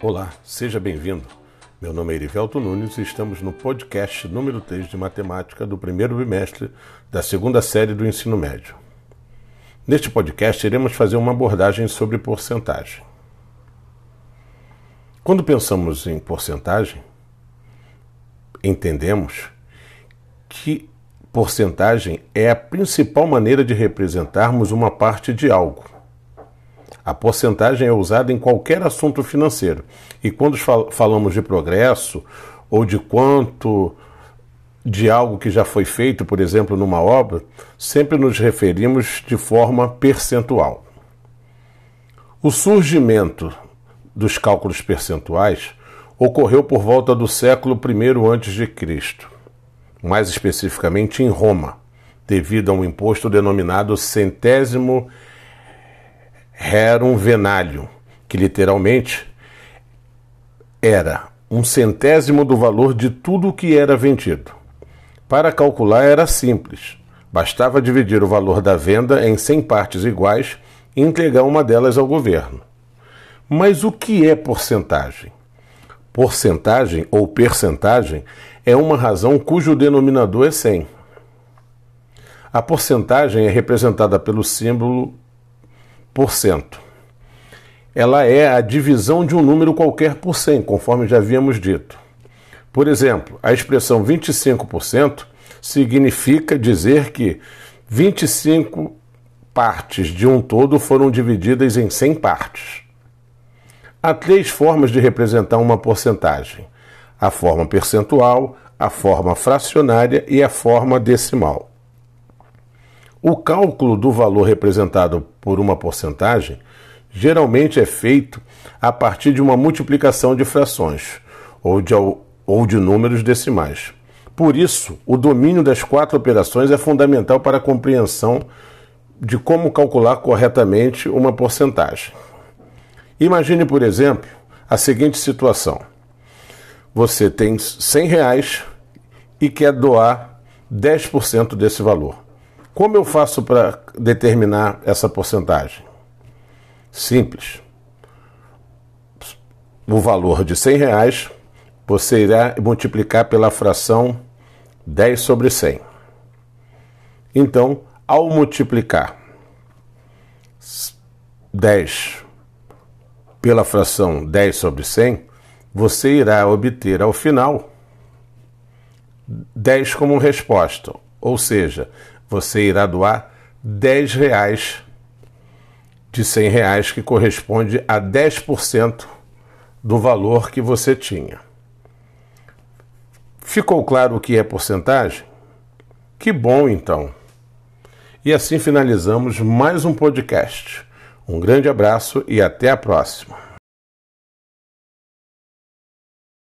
Olá, seja bem-vindo. Meu nome é Erivelto Nunes e estamos no podcast número 3 de matemática do primeiro bimestre da segunda série do ensino médio. Neste podcast, iremos fazer uma abordagem sobre porcentagem. Quando pensamos em porcentagem, entendemos que porcentagem é a principal maneira de representarmos uma parte de algo a porcentagem é usada em qualquer assunto financeiro. E quando fal falamos de progresso ou de quanto de algo que já foi feito, por exemplo, numa obra, sempre nos referimos de forma percentual. O surgimento dos cálculos percentuais ocorreu por volta do século I a.C., mais especificamente em Roma, devido a um imposto denominado centésimo rerum venalium, que literalmente era um centésimo do valor de tudo o que era vendido. Para calcular era simples. Bastava dividir o valor da venda em 100 partes iguais e entregar uma delas ao governo. Mas o que é porcentagem? Porcentagem ou percentagem é uma razão cujo denominador é 100. A porcentagem é representada pelo símbolo ela é a divisão de um número qualquer por 100, conforme já havíamos dito. Por exemplo, a expressão 25% significa dizer que 25 partes de um todo foram divididas em 100 partes. Há três formas de representar uma porcentagem: a forma percentual, a forma fracionária e a forma decimal. O cálculo do valor representado por uma porcentagem geralmente é feito a partir de uma multiplicação de frações ou de, ou de números decimais. Por isso, o domínio das quatro operações é fundamental para a compreensão de como calcular corretamente uma porcentagem. Imagine, por exemplo, a seguinte situação: você tem 100 reais e quer doar 10% desse valor. Como eu faço para determinar essa porcentagem? Simples. O valor de 100 reais você irá multiplicar pela fração 10 sobre 100. Então, ao multiplicar 10 pela fração 10 sobre 100, você irá obter ao final 10 como resposta, ou seja, você irá doar 10 reais de 100 reais, que corresponde a 10% do valor que você tinha. Ficou claro o que é porcentagem? Que bom então! E assim finalizamos mais um podcast. Um grande abraço e até a próxima.